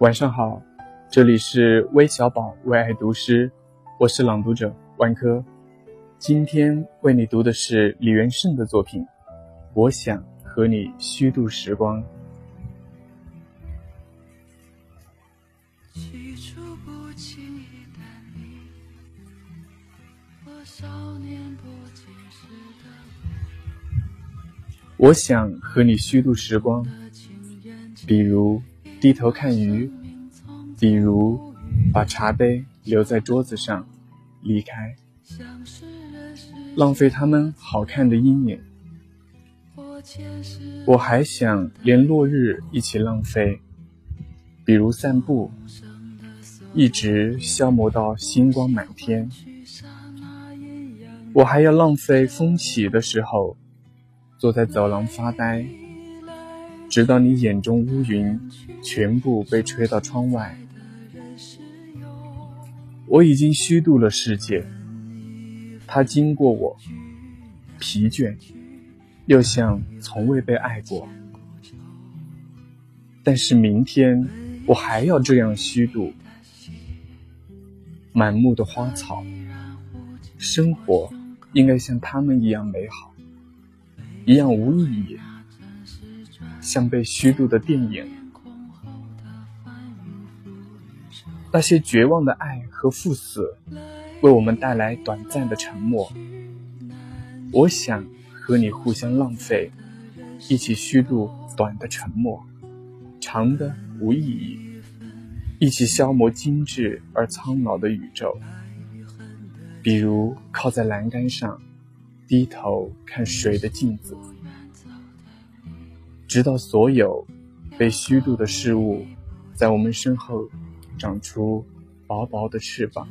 晚上好，这里是微小宝为爱读诗，我是朗读者万科。今天为你读的是李元胜的作品《我想和你虚度时光》。我想和你虚度时光，比如。低头看鱼，比如把茶杯留在桌子上，离开，浪费他们好看的阴影。我还想连落日一起浪费，比如散步，一直消磨到星光满天。我还要浪费风起的时候，坐在走廊发呆。直到你眼中乌云全部被吹到窗外，我已经虚度了世界。它经过我，疲倦，又像从未被爱过。但是明天我还要这样虚度。满目的花草，生活应该像他们一样美好，一样无意义。像被虚度的电影，那些绝望的爱和赴死，为我们带来短暂的沉默。我想和你互相浪费，一起虚度短的沉默，长的无意义，一起消磨精致而苍老的宇宙。比如靠在栏杆上，低头看水的镜子。直到所有被虚度的事物，在我们身后长出薄薄的翅膀。